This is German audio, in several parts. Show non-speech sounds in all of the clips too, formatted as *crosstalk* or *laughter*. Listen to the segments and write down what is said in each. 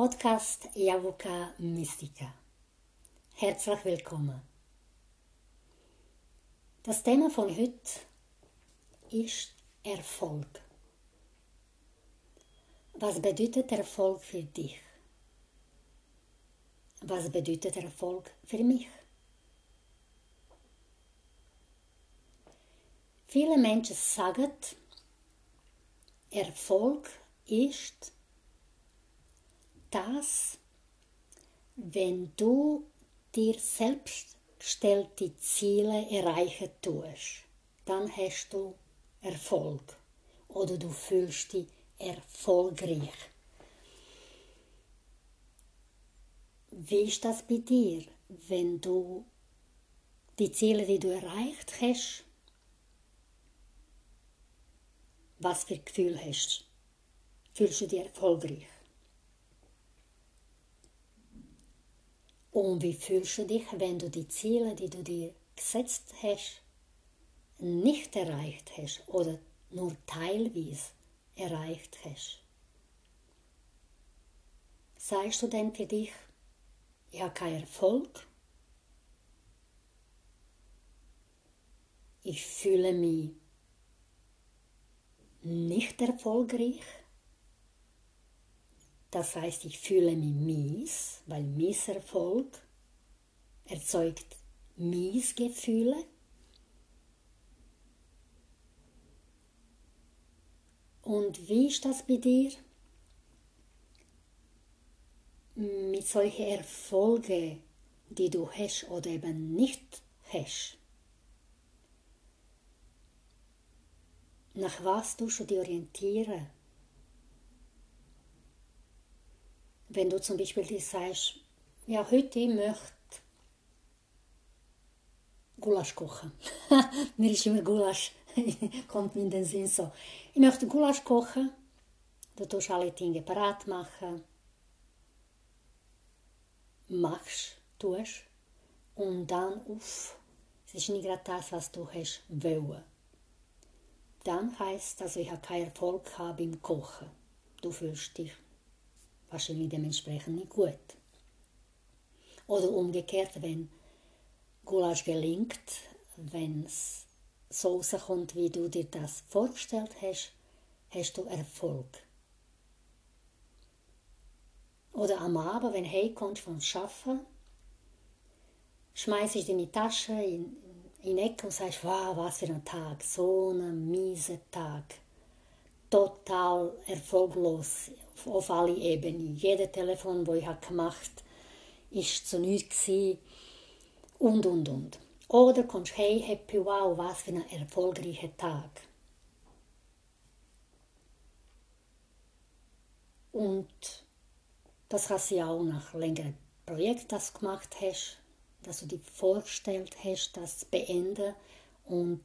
Podcast Javuka Mystica. Herzlich willkommen. Das Thema von heute ist Erfolg. Was bedeutet Erfolg für dich? Was bedeutet Erfolg für mich? Viele Menschen sagen, Erfolg ist das, wenn du dir selbst gestellte Ziele erreichen tust, dann hast du Erfolg oder du fühlst dich erfolgreich. Wie ist das bei dir, wenn du die Ziele, die du erreicht hast, was für Gefühl hast? Fühlst du dich erfolgreich? Und wie fühlst du dich, wenn du die Ziele, die du dir gesetzt hast, nicht erreicht hast oder nur teilweise erreicht hast? Sagst du denn für dich, ich habe keinen Erfolg? Ich fühle mich nicht erfolgreich? Das heißt, ich fühle mich mies, weil Misserfolg erzeugt Miesgefühle. Und wie ist das bei dir? Mit solchen Erfolgen, die du hast oder eben nicht hast. Nach was du dich orientieren? Wenn du zum Beispiel dir sagst, ja, heute möchte Gulasch kochen. *laughs* Mir ist immer Gulasch, *laughs* kommt mir in den Sinn so. Ich möchte Gulasch kochen, du tust alle Dinge parat machen, machst, tust und dann auf. Es ist nicht gerade das, was du hast wollen. Dann heißt, dass ich keinen Erfolg habe im Kochen. Du fühlst dich wahrscheinlich dementsprechend nicht gut. Oder umgekehrt, wenn Gulasch gelingt, wenn es so rauskommt, wie du dir das vorgestellt hast, hast du Erfolg. Oder am Abend, wenn du heimkommst vom Arbeiten, schmeißt deine Tasche in, in die Ecke und sagst, wow, was für ein Tag, so ein mieser Tag. Total erfolglos auf alle Ebenen. Jeder Telefon, wo ich gemacht habe, ist zu nichts und und und. Oder kommst hey, happy, wow, was für ein erfolgreicher Tag. Und das hast du auch nach längeren Projekt, das du gemacht hast, dass du dir vorgestellt hast, das zu beenden und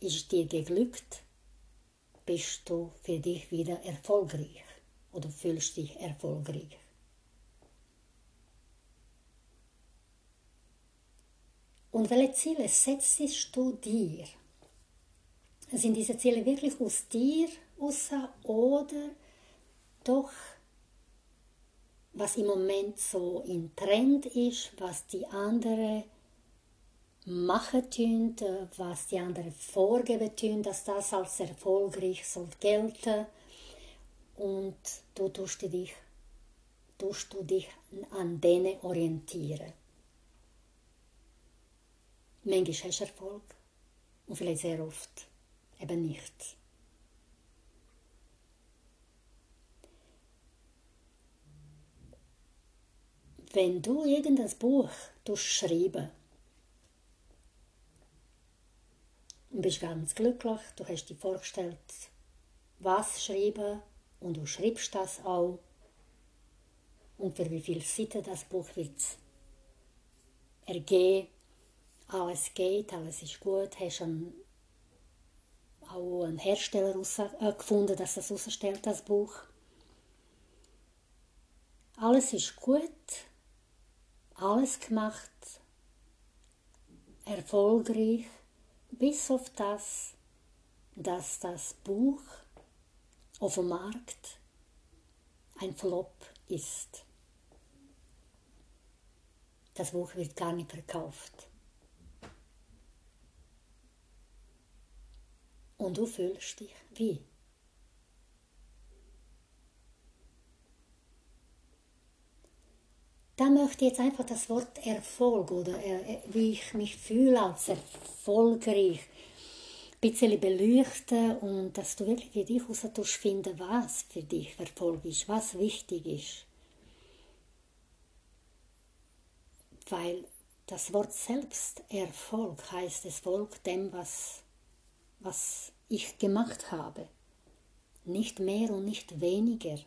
ist dir geglückt bist du für dich wieder erfolgreich oder fühlst dich erfolgreich. Und welche Ziele setzt du dir? Sind diese Ziele wirklich aus dir raus oder doch was im Moment so in Trend ist, was die anderen machen tun, was die anderen vorgeben tun, dass das als erfolgreich soll gelten und du tust dich, tust du dich an denen orientieren. Manchmal hast du Erfolg und vielleicht sehr oft eben nicht. Wenn du irgendein Buch schreiben und bist ganz glücklich. Du hast dir vorgestellt, was schreiben und du schreibst das auch. Und für wie viele Seiten das Buch wird ergehen. Alles geht, alles ist gut. Hast einen, auch einen Hersteller äh, gefunden, dass das ausstellt, das Buch. Alles ist gut, alles gemacht, erfolgreich bis auf das, dass das Buch auf dem Markt ein Flop ist. Das Buch wird gar nicht verkauft. Und du fühlst dich wie? Da möchte ich jetzt einfach das Wort Erfolg oder äh, wie ich mich fühle als erfolgreich ein bisschen beleuchten und dass du wirklich für dich heraus was für dich Erfolg ist, was wichtig ist. Weil das Wort selbst Erfolg heißt, es folgt dem, was, was ich gemacht habe. Nicht mehr und nicht weniger.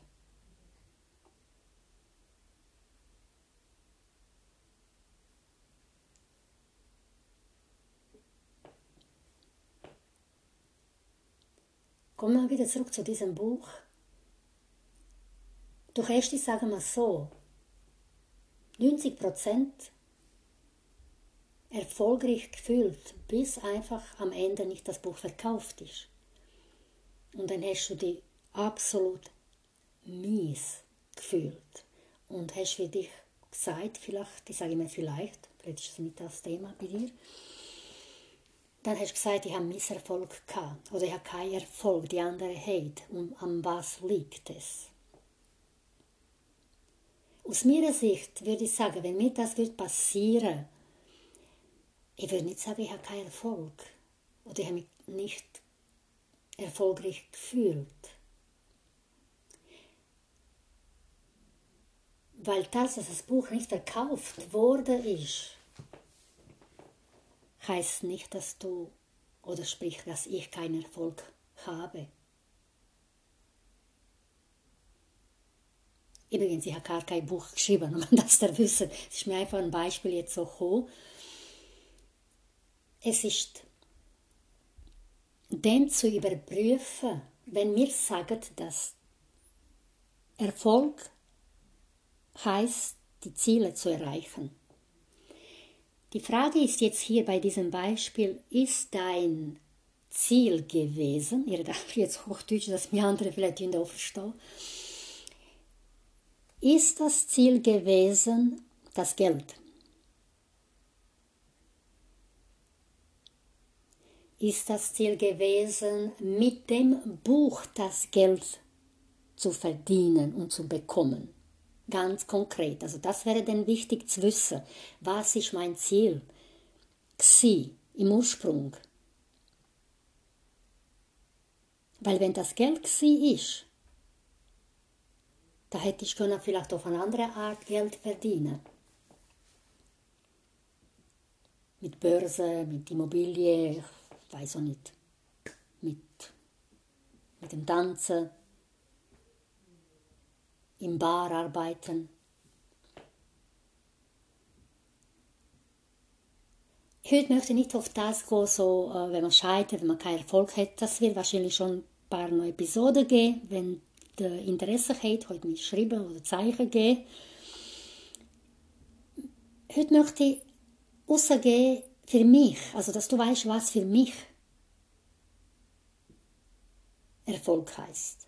Kommen wir wieder zurück zu diesem Buch. Du hast dich, sagen wir so, 90% erfolgreich gefühlt, bis einfach am Ende nicht das Buch verkauft ist. Und dann hast du dich absolut mies gefühlt und hast für dich gesagt, vielleicht, ich sage immer vielleicht, vielleicht ist es nicht das Thema bei dir, dann hast du gesagt, ich habe Misserfolg gehabt oder ich habe keinen Erfolg, die andere hat. Und an was liegt es? Aus meiner Sicht würde ich sagen, wenn mir das wird passieren, ich würde nicht sagen, ich habe keinen Erfolg oder ich habe mich nicht erfolgreich gefühlt. Weil das, dass das Buch nicht verkauft worden ist, heißt nicht, dass du oder sprich, dass ich keinen Erfolg habe. Übrigens, ich habe gar kein Buch geschrieben, *laughs* um das zu wissen. Es ist mir einfach ein Beispiel jetzt so hoch. Es ist den zu überprüfen, wenn wir sagen, dass Erfolg heißt, die Ziele zu erreichen. Die Frage ist jetzt hier bei diesem Beispiel, ist dein Ziel gewesen, ihr darf jetzt Hochdeutsch, dass mir andere vielleicht in der verstehen, ist das Ziel gewesen das Geld? Ist das Ziel gewesen, mit dem Buch das Geld zu verdienen und zu bekommen? Ganz konkret. Also das wäre dann wichtig zu wissen. Was ist mein Ziel? Gsi, im Ursprung. Weil wenn das Geld gsi ist, da hätte ich können vielleicht auf eine andere Art Geld verdienen. Mit Börse, mit Immobilie, ich weiß auch nicht. Mit, mit dem Tanzen im Bar arbeiten. Heute möchte ich nicht auf das gehen, so, äh, wenn man scheitert, wenn man keinen Erfolg hat. Das wird wahrscheinlich schon ein paar neue Episoden geben, wenn der Interesse hat, heute mit Schreiben oder Zeichen geben. Heute möchte ich rausgehen für mich, also dass du weißt, was für mich Erfolg heißt.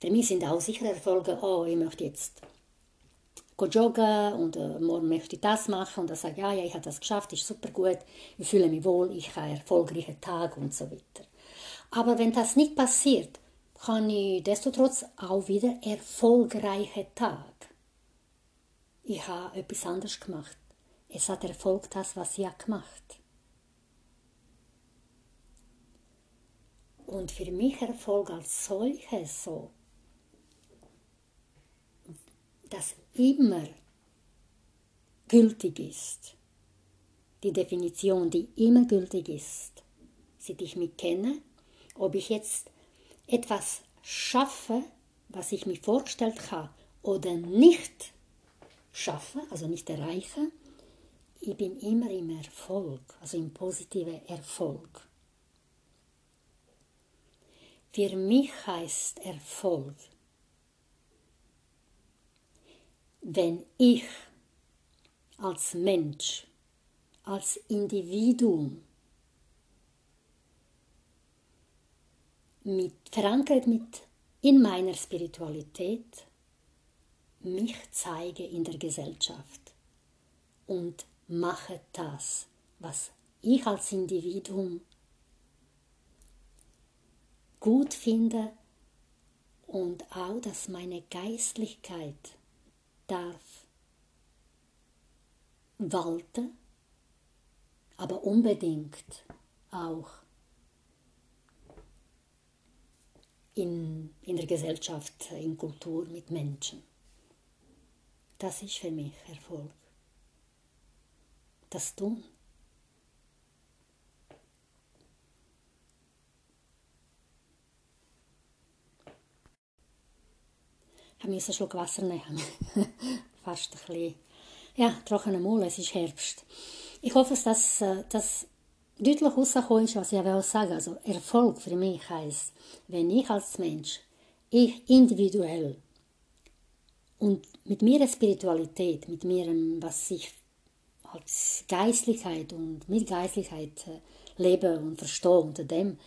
Für mich sind auch sicher Erfolge, oh, ich möchte jetzt joggen und äh, morgen möchte ich das machen und dann sage ja, ja, ich habe das geschafft, ist super gut, ich fühle mich wohl, ich habe einen erfolgreichen Tag und so weiter. Aber wenn das nicht passiert, kann ich destotrotz auch wieder erfolgreichen Tag. Ich habe etwas anderes gemacht. Es hat Erfolg das, was ich gemacht Und für mich Erfolg als solches so das immer gültig ist. Die Definition, die immer gültig ist, seit ich mich kenne, ob ich jetzt etwas schaffe, was ich mir vorgestellt habe, oder nicht schaffe, also nicht erreiche, ich bin immer im Erfolg, also im positiven Erfolg. Für mich heißt Erfolg, wenn ich als Mensch, als Individuum mit, verankert mit in meiner Spiritualität mich zeige in der Gesellschaft und mache das, was ich als Individuum gut finde und auch, dass meine Geistlichkeit darf walten, aber unbedingt auch in, in der Gesellschaft, in Kultur mit Menschen. Das ist für mich Erfolg. Das tun. Ich habe einen Schluck Wasser nehmen. *laughs* Fast ein bisschen. Ja, trockener Mund, es ist Herbst. Ich hoffe, dass das deutlich rausgekommen ist, was ich will sagen. Also Erfolg für mich heisst, wenn ich als Mensch, ich individuell und mit meiner Spiritualität, mit mir, was ich als Geistlichkeit und mit Geistlichkeit äh, lebe und verstehe unter dem,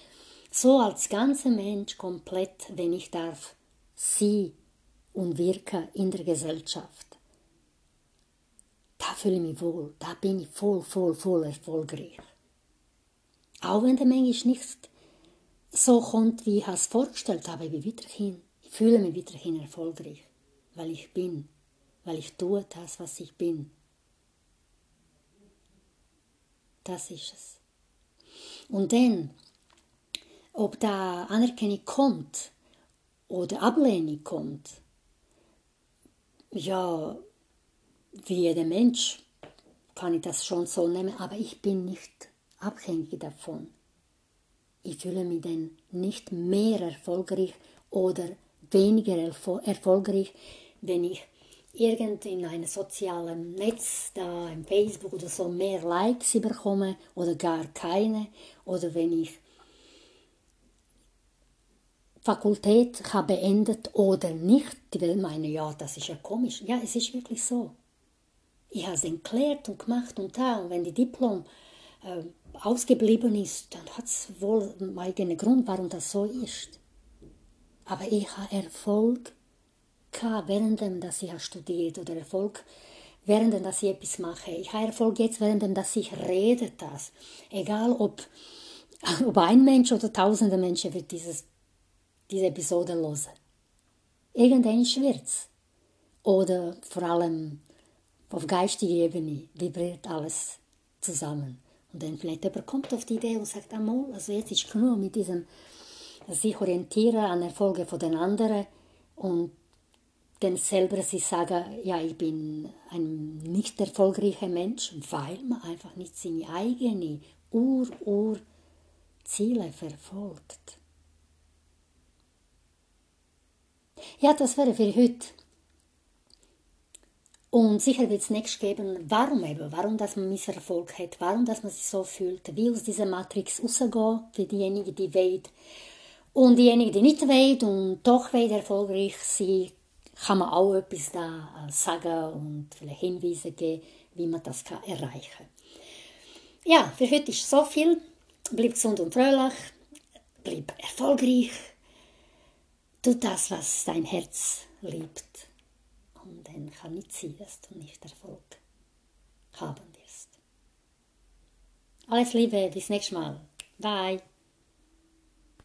so als ganzer Mensch komplett, wenn ich darf, sie und wirke in der Gesellschaft. Da fühle ich mich wohl, da bin ich voll, voll, voll erfolgreich. Auch wenn der manchmal nicht so kommt, wie ich es vorgestellt habe, ich, weiterhin, ich fühle mich weiterhin erfolgreich, weil ich bin, weil ich tue das, was ich bin. Das ist es. Und dann, ob da Anerkennung kommt oder Ablehnung kommt, ja, wie jeder Mensch kann ich das schon so nehmen, aber ich bin nicht abhängig davon. Ich fühle mich dann nicht mehr erfolgreich oder weniger erfolgreich, wenn ich irgend in einem sozialen Netz, da im Facebook oder so, mehr Likes bekomme oder gar keine, oder wenn ich Fakultät habe beendet oder nicht, die will meinen, ja, das ist ja komisch. Ja, es ist wirklich so. Ich habe es erklärt und gemacht und da, und wenn die Diplom äh, ausgeblieben ist, dann hat es wohl einen eigenen Grund, warum das so ist. Aber ich habe Erfolg gehabt, während dass ich studiert oder Erfolg während dass ich etwas mache. Ich habe Erfolg jetzt, während dass ich rede das. Egal ob, *laughs* ob ein Mensch oder tausende Menschen wird dieses, diese Episode hören. Wird es. Oder vor allem auf geistiger Ebene vibriert alles zusammen. Und dann vielleicht jemand kommt auf die Idee und sagt, einmal, also jetzt ist genug mit diesem sich orientieren an Erfolgen von den anderen und dann selber sich sagen, ja, ich bin ein nicht erfolgreicher Mensch, weil man einfach nicht seine eigenen Ur-Ur-Ziele verfolgt. Ja, das wäre für heute. Und sicher wird es nächstes geben, warum eben, warum dass man Misserfolg hat, warum dass man sich so fühlt, wie aus dieser Matrix rausgehen, für diejenigen, die wollen. Und diejenigen, die nicht wollen und doch wollen erfolgreich sein, kann man auch etwas da äh, sagen und vielleicht Hinweise geben, wie man das kann erreichen kann. Ja, für heute ist so viel. Bleib gesund und fröhlich, bleib erfolgreich, tu das, was dein Herz liebt. Und dann kann nicht sein, dass du nicht Erfolg haben wirst. Alles Liebe, bis nächstes Mal. Bye.